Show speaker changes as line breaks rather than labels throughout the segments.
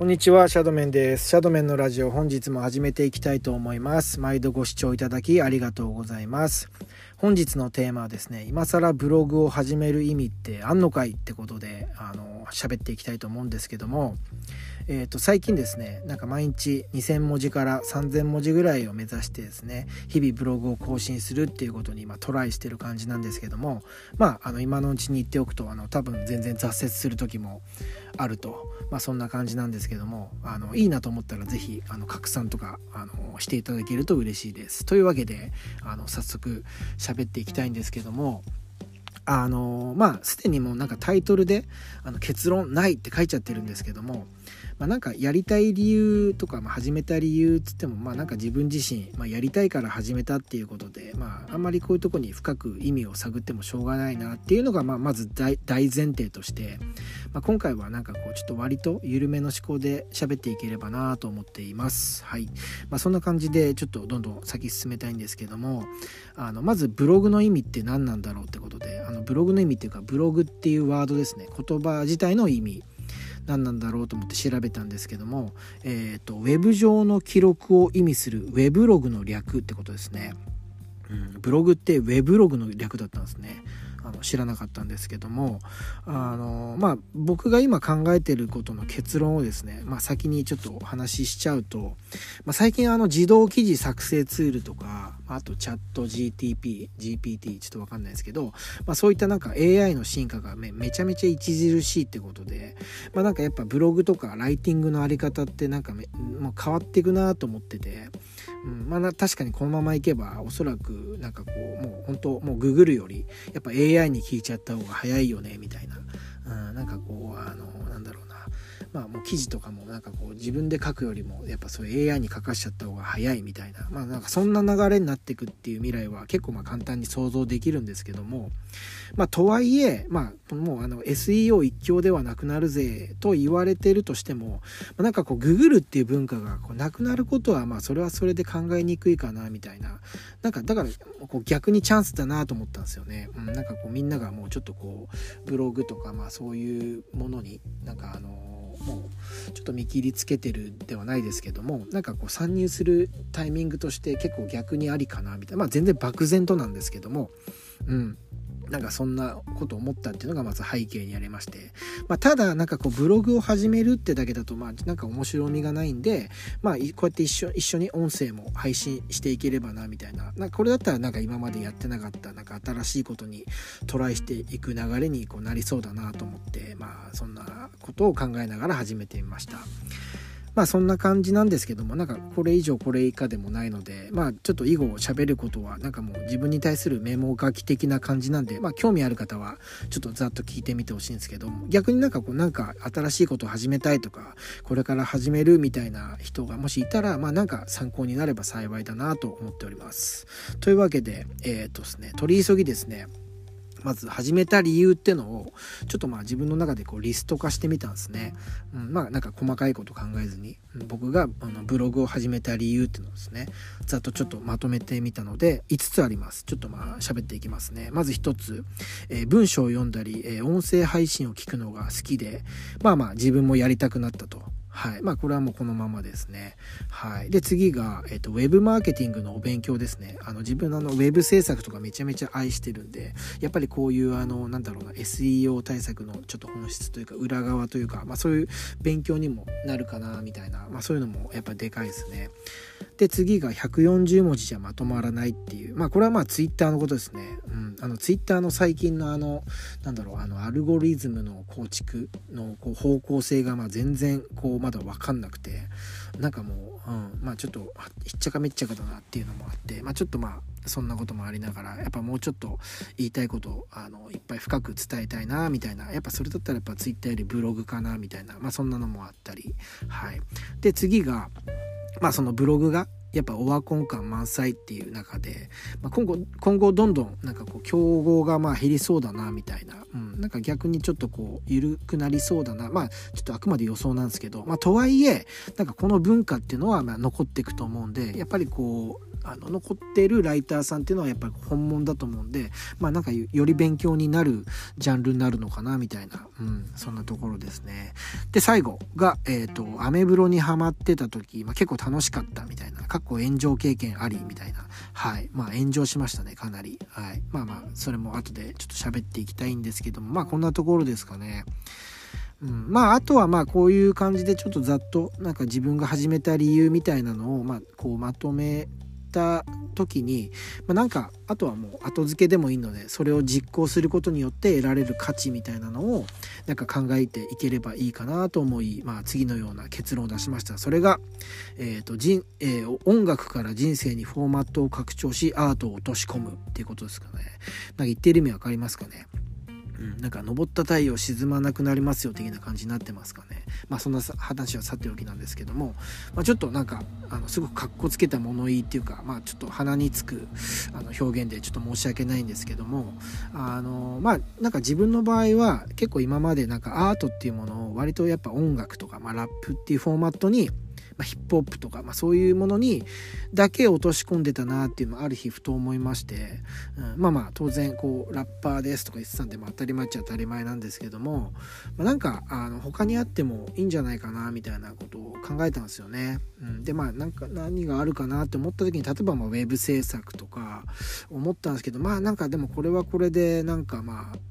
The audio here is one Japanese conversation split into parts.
こんにちは、シャドメンです。シャドメンのラジオ本日も始めていきたいと思います。毎度ご視聴いただきありがとうございます。本日のテーマはですね、今更ブログを始める意味ってあんのかいってことで、あの、喋っていきたいと思うんですけども、えー、と最近ですねなんか毎日2000文字から3000文字ぐらいを目指してですね日々ブログを更新するっていうことに今トライしてる感じなんですけどもまああの今のうちに言っておくとあの多分全然挫折する時もあると、まあ、そんな感じなんですけどもあのいいなと思ったら是非あの拡散とかあのしていただけると嬉しいです。というわけであの早速喋喋っていきたいんですけどもあのまあすでにもうなんかタイトルであの結論ないって書いちゃってるんですけどもまあ、なんかやりたい理由とか、まあ、始めた理由っつってもまあなんか自分自身、まあ、やりたいから始めたっていうことで、まあ、あんまりこういうとこに深く意味を探ってもしょうがないなっていうのが、まあ、まず大前提として、まあ、今回はなんかこうちょっと割と緩めの思考で喋っていければなと思っています。はいまあ、そんな感じでちょっとどんどん先進めたいんですけどもあのまずブログの意味って何なんだろうってことであのブログの意味っていうかブログっていうワードですね言葉自体の意味何なんだろうと思って調べたんですけども、えーと、ウェブ上の記録を意味するウェブログの略ってことですね。うん、ブログってウェブログの略だったんですね。あの知らなかったんですけどもあのまあ僕が今考えてることの結論をですね、まあ、先にちょっとお話ししちゃうと、まあ、最近あの自動記事作成ツールとかあとチャット GTP GPT ちょっと分かんないですけど、まあ、そういったなんか AI の進化がめめちゃめちゃ著しいってことで、まあ、なんかやっぱブログとかライティングのあり方ってなんかめもう変わっていくなと思ってて。うん、まあ確かにこのままいけばおそらくなんかこうもう本当もうググるよりやっぱ AI に聞いちゃった方が早いよねみたいな、うん、なんかこうあのまあもう記事とかもなんかこう自分で書くよりもやっぱそういう AI に書かしちゃった方が早いみたいなまあなんかそんな流れになっていくっていう未来は結構まあ簡単に想像できるんですけどもまあとはいえまあもうあの SEO 一強ではなくなるぜと言われてるとしても、まあ、なんかこうググるっていう文化がこうなくなることはまあそれはそれで考えにくいかなみたいななんかだからこう逆にチャンスだなと思ったんですよね、うん、なんかこうみんながもうちょっとこうブログとかまあそういうものになんかあのもうちょっと見切りつけてるではないですけどもなんかこう参入するタイミングとして結構逆にありかなみたいな。まあ全然漠然となんですけども。うん。なんかそんなこと思ったっていうのがまず背景にありまして、まあ、ただなんかこうブログを始めるってだけだとまあなんか面白みがないんで、まあ、こうやって一緒一緒に音声も配信していければなみたいななんかこれだったらなんか今までやってなかったなんか新しいことにトライしていく流れにこうなりそうだなと思ってまあそんなことを考えながら始めてみました。まあそんな感じなんですけどもなんかこれ以上これ以下でもないのでまあちょっと以後喋ることはなんかもう自分に対するメモ書き的な感じなんでまあ興味ある方はちょっとざっと聞いてみてほしいんですけども逆になんかこうなんか新しいことを始めたいとかこれから始めるみたいな人がもしいたらまあなんか参考になれば幸いだなと思っております。というわけでえっ、とですね取り急ぎですねまず始めた理由ってのをちょっとまあ自分の中でこうリスト化してみたんですね、うん、まあなんか細かいこと考えずに。僕があのブログを始めた理由っていうのをですねざっとちょっとまとめてみたので5つあります。ちょっとまあ喋っていきますね。まず1つ、えー、文章を読んだり、えー、音声配信を聞くのが好きでまあまあ自分もやりたくなったと。はい。まあ、これはもうこのままですね。はい。で、次が、えっ、と、ウェブマーケティングのお勉強ですね。あの、自分のあの、ウェブ制作とかめちゃめちゃ愛してるんで、やっぱりこういう、あの、なんだろうな、SEO 対策のちょっと本質というか、裏側というか、まあ、そういう勉強にもなるかな、みたいな、まあ、そういうのもやっぱでかいですね。で、次が140文字じゃまとまらないっていう、まあ、これはまあ、ツイッターのことですね。うん。あの、ツイッターの最近のあの、なんだろう、あの、アルゴリズムの構築のこう方向性が、まあ、全然、こう、まだ分かんなくてなんかもう、うん、まあちょっとひっちゃかめっちゃかだなっていうのもあってまあちょっとまあそんなこともありながらやっぱもうちょっと言いたいことをあのいっぱい深く伝えたいなみたいなやっぱそれだったらやっぱ Twitter よりブログかなみたいなまあそんなのもあったりはい。で次がまあそのブログがやっぱオワコン感満載っていう中で、まあ、今後今後どんどんなんかこう競合がまあ減りそうだなみたいな、なんか逆にちょっとこう緩くなりそうだな。まあちょっとあくまで予想なんですけど。まあとはいえなんかこの文化っていうのはま残っていくと思うんでやっぱりこうあの残ってるライターさんっていうのはやっぱり本物だと思うんでまあなんかより勉強になるジャンルになるのかなみたいな、うん、そんなところですね。で最後が、えっ、ー、とアメブロにハマってた時、まあ、結構楽しかったみたいな。かっこ炎上経験ありみたいな。はい。まあ炎上しましたねかなり。はい。まあまあそれも後でちょっと喋っていきたいんですけども。まあこんなところですかね。うん、まああとはまあこういう感じでちょっとざっとなんか自分が始めた理由みたいなのをまあこうまとめた時に、まあ、なんかあとはもう後付けでもいいのでそれを実行することによって得られる価値みたいなのをなんか考えていければいいかなと思い、まあ、次のような結論を出しました。それが、えーと人えー、音楽から人生にフォーマットを拡張しアートを落とし込むっていうことですかね。なんか言ってる意味わかりますかね。うん、なんか登った太陽沈まなくなりますよ的な感じになってますかね。まあそんな話はさておきなんですけども、まあ、ちょっとなんかあのすごくかっこつけた物言いっていうかまあちょっと鼻につくあの表現でちょっと申し訳ないんですけども。あのまあなんか自分の場合は結構今までなんかアートっていうものを割とやっぱ音楽とか、まあ、ラップっていうフォーマットにまあ、ヒップホップとか、まあ、そういうものにだけ落とし込んでたなっていうのをある日ふと思いまして、うん、まあまあ当然こうラッパーですとか言ってたんで、まあ、当たり前っちゃ当たり前なんですけども、まあ、なんかあの他にあってもいいんじゃないかなみたいなことを考えたんですよね。うん、でまあなんか何があるかなって思った時に例えばまあウェブ制作とか思ったんですけどまあなんかでもこれはこれでなんかまあ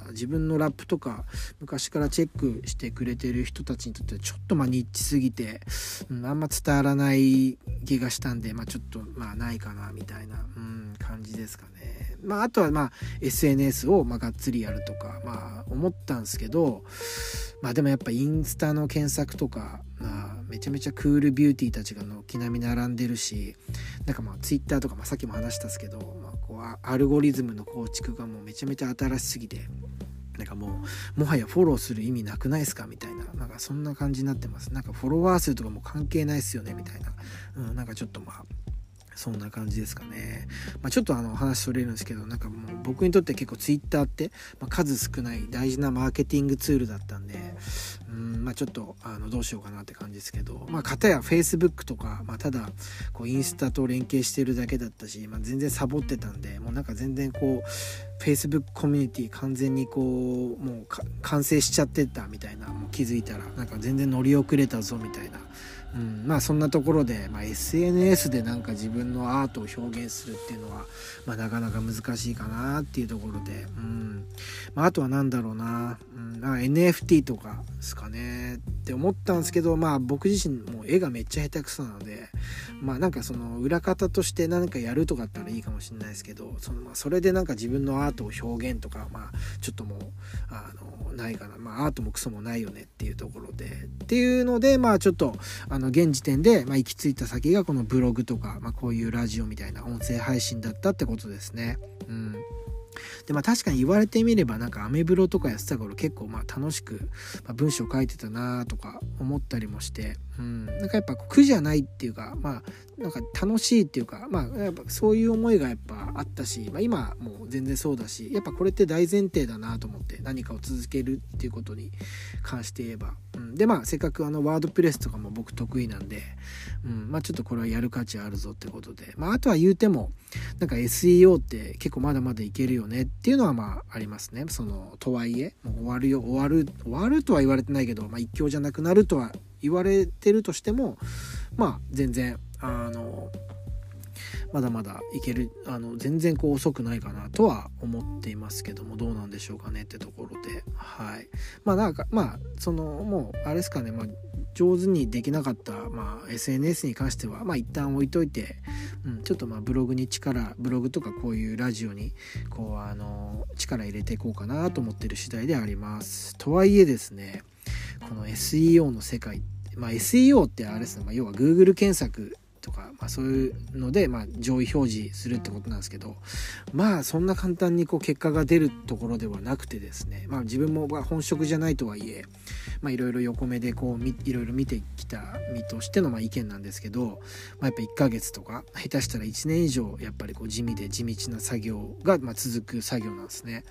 だ自分のラップとか昔からチェックしてくれてる人たちにとってはちょっとまあニッチすぎて、うん、あんま伝わらない気がしたんで、まあ、ちょっとまあないかなみたいな、うん、感じですかね。まあ、あとはまあ SNS をまあがっつりやるとか、まあ、思ったんですけど、まあ、でもやっぱインスタの検索とか、まあ、めちゃめちゃクールビューティーたちが軒並み並んでるしなんかまあツイッターとか、まあ、さっきも話したんですけど、まあ、アルゴリズムの構築がもうめちゃめちゃ新しすぎてなんかもうもはやフォローする意味なくないですか？みたいな。なんかそんな感じになってます。なんかフォロワー数とかも関係ないっすよね？みたいな、うん、なんかちょっとまあそんな感じですかね。まあ、ちょっとあの話それるんですけど、なんかもう僕にとって結構 Twitter って、まあ、数少ない大事なマーケティングツールだったんで、うん、まあちょっとあのどうしようかなって感じですけど、まあ片や Facebook とか、まあただこうインスタと連携してるだけだったし、まあ全然サボってたんで、もうなんか全然こう、Facebook コミュニティ完全にこう、もう完成しちゃってたみたいな、もう気づいたら、なんか全然乗り遅れたぞみたいな。うん、まあそんなところで、まあ、SNS でなんか自分のアートを表現するっていうのは、まあ、なかなか難しいかなっていうところで、うん。まあ、あとは何だろうな、うん、NFT とかですかね。って思ったんですけど、まあ、僕自身も絵がめっちゃ下手くそなので、まあ、なんかその裏方として何かやるとかだったらいいかもしれないですけどその、まあ、それでなんか自分のアートを表現とか、まあ、ちょっともうあのないかな、まあ、アートもクソもないよねっていうところで。っていうのでまあちょっとあのの現時点で、まあ、行き着いた先がこのブログとか、まあ、こういうラジオみたいな音声配信だったってことですね。うんでまあ確かに言われてみればなんかアメブロとかやってた頃結構まあ楽しく、まあ、文章書いてたなとか思ったりもして、うん、なんかやっぱ苦じゃないっていうかまあなんか楽しいっていうかまあやっぱそういう思いがやっぱあったし、まあ、今もう全然そうだしやっぱこれって大前提だなと思って何かを続けるっていうことに関して言えば、うん、でまあせっかくあのワードプレスとかも僕得意なんで、うん。まあ、ちょっとこれはやる価値あるぞってことで、まあ、あとは言うてもなんか SEO って結構まだまだいけるよねねっていうのはまあありますね。そのとはいえもう終わるよ終わる終わるとは言われてないけど、まあ、一強じゃなくなるとは言われてるとしてもまあ全然あのまだまだいけるあの全然こう遅くないかなとは思っていますけどもどうなんでしょうかねってところで。はい。まあなんかまあそのもうあれですかね、まあ、上手にできなかった、まあ、SNS に関してはまあ一旦置いといて、うん、ちょっとまあブログに力ブログとかこういうラジオにこうあの力入れていこうかなと思ってる次第であります。とはいえですねこの SEO の世界まあ、SEO ってあれですね、まあ、要は Google 検索とか、まあ、そういうので、まあ、上位表示するってことなんですけどまあそんな簡単にこう結果が出るところではなくてですね、まあ、自分も本職じゃないとはいえいろいろ横目でこういろいろ見てきた身としてのまあ意見なんですけど、まあ、やっぱ1ヶ月とか下手したら1年以上やっぱりこう地味で地道な作業がまあ続く作業なんですね。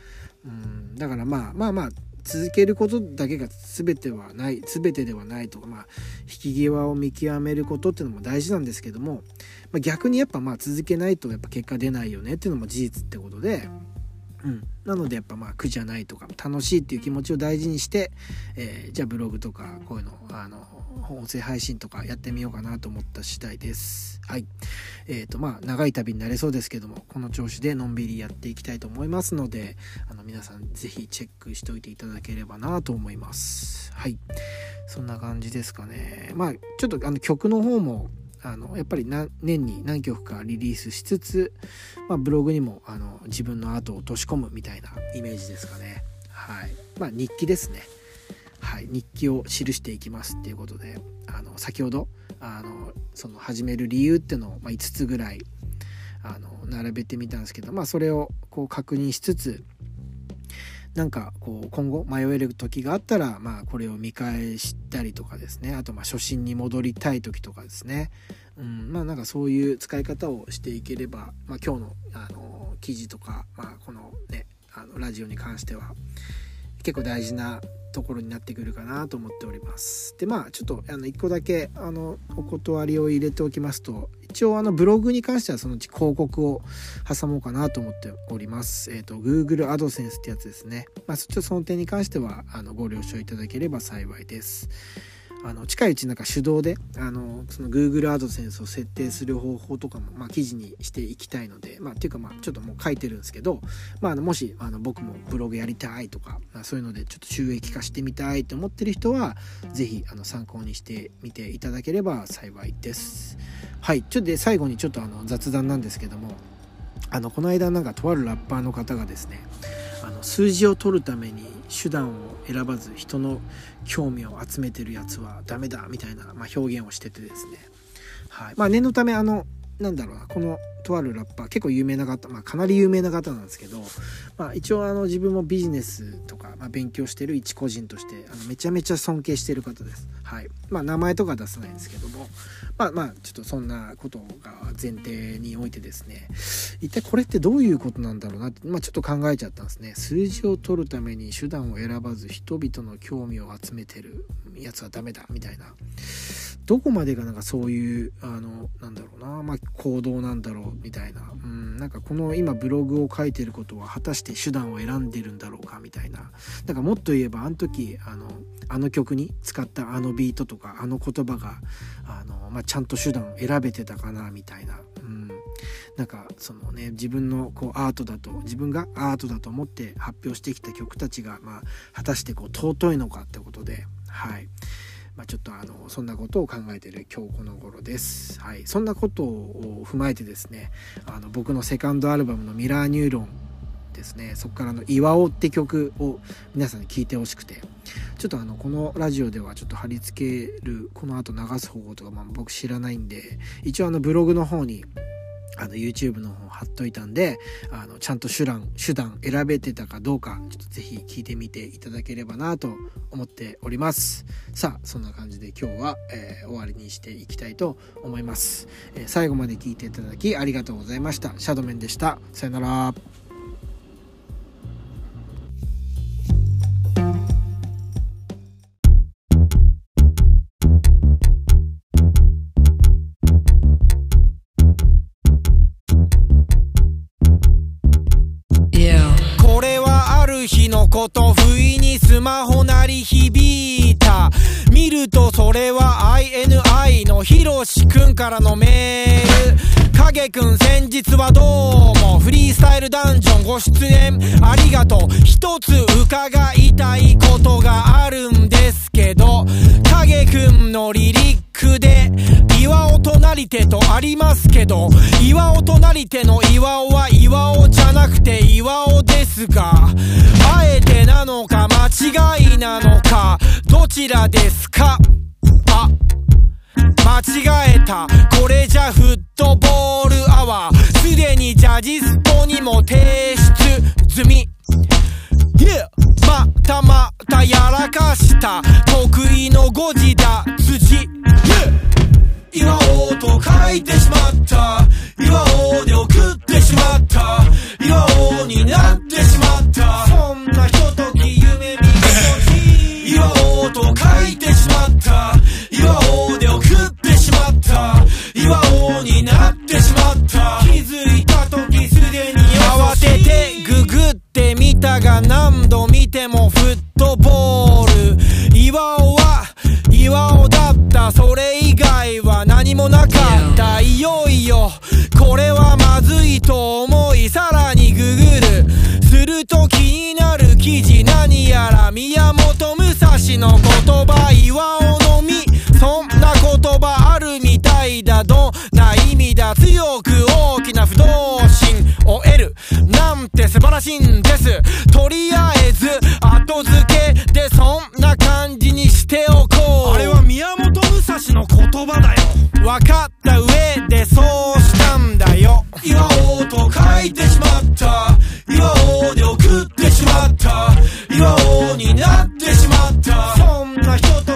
うんだからまあまあまあ続けることだけが全てはない全てではないと、まあ、引き際を見極めることっていうのも大事なんですけども、まあ、逆にやっぱまあ続けないとやっぱ結果出ないよねっていうのも事実ってことで。うん、なのでやっぱまあ苦じゃないとか楽しいっていう気持ちを大事にして、えー、じゃあブログとかこういうのあの音声配信とかやってみようかなと思った次第です。はい。え、ー、とまあ長い旅になれそうですけどもこの調子でのんびりやっていきたいと思いますのであの皆さん是非チェックしておいていただければなと思います。はい。そんな感じですかね。まあちょっとあの曲の方もあのやっぱり年に何曲かリリースしつつ、まあ、ブログにもあの自分のアートを落とし込むみたいなイメージですかね。はいまあ、日記ですね。はい、日記を記していきますっていうことであの先ほどあのその始める理由っていうのを、ま、5つぐらいあの並べてみたんですけど、まあ、それをこう確認しつつなんかこう今後迷える時があったら、まあ、これを見返したりとかですね。あとまあ初心に戻りたい時とかですね、うん、まあなんかそういう使い方をしていければ、まあ、今日のあの記事とか、まあ、このねあのラジオに関しては結構大事なところになってくるかなと思っております。でまあちょっとあの1個だけあのお断りを入れておきますと一応あのブログに関してはそのうち広告を挟もうかなと思っております。えっ、ー、と Google AdSense ってやつですね。まあちょっとその点に関してはあのご了承いただければ幸いです。あの近いうちなんか手動であのその Google AdSense を設定する方法とかも、まあ、記事にしていきたいので、まあ、っていうかまあちょっともう書いてるんですけど、まあ、のもしあの僕もブログやりたいとか、まあ、そういうのでちょっと収益化してみたいと思ってる人は是非あの参考にしてみていただければ幸いです。はいちょっとで最後にちょっとあの雑談なんですけどもあのこの間なんかとあるラッパーの方がですねの数字を取るために手段を選ばず人の興味を集めてるやつはダメだみたいな、まあ、表現をしててですね、はい。まあ、念のためあのなんだろうなこのとあるラッパー結構有名な方、まあ、かなり有名な方なんですけど、まあ、一応あの自分もビジネスとか、まあ、勉強してる一個人としてあのめちゃめちゃ尊敬してる方です。はいまあ、名前とか出さないんですけどもまあまあちょっとそんなことが前提においてですね一体これってどういうことなんだろうなって、まあ、ちょっと考えちゃったんですね。数字を取るために手段を選ばず人々の興味を集めてるやつはダメだみたいな。どこまでがなんかそういうあのなんだろうな、まあ、行動なんだろうみたいな、うん、なんかこの今ブログを書いてることは果たして手段を選んでるんだろうかみたいな。なんかもっと言えばあの時あのあの曲に使ったあのビートとかあの言葉があの、まあ、ちゃんと手段を選べてたかなみたいな、うん、なんかそのね自分のこうアートだと自分がアートだと思って発表してきた曲たちが、まあ、果たしてこう尊いのかってことで。はい。まあ、ちょっとあのそんなことを考えている今日この頃です。はい、そんなことを踏まえてですねあの僕のセカンドアルバムの「ミラーニューロン」ですね。そこからの「岩尾」って曲を皆さんに聴いてほしくて。ちょっとあのこのラジオではちょっと貼り付けるこの後流す方法とか、まあ、僕知らないんで一応あのブログの方にあの YouTube の方貼っといたんであのちゃんと手段手段選べてたかどうかちょっと是非聞いてみていただければなと思っております。さあそんな感じで今日は、えー、終わりにしていきたいと思います、えー、最後まで聞いていただきありがとうございました。シャドメンでした。さよなら。
こと不意にスマホ鳴り響いた。見るとそれは INI のひろしくんからのメール。影くん先日はどうもフリースタイルダンジョンご出演ありがとう一つ伺いたいことがあるんですけど影くんのリリックで岩尾となり手とありますけど岩尾となり手の岩尾は岩尾じゃなくて岩尾ですがちらですか？あ間
違えた。これじゃフットボールアワー。すでにジャジストにも提出済み。Yeah! またまたやらかした。得意の誤字だ辻。Yeah! 岩尾と書いてしまった。岩尾で送ってしまった。岩尾になってしまった。の言葉岩を飲み。そんな言葉あるみたいだどんな意味だ強く大きな不動心を得るなんて素晴らしいんです。ったそんな人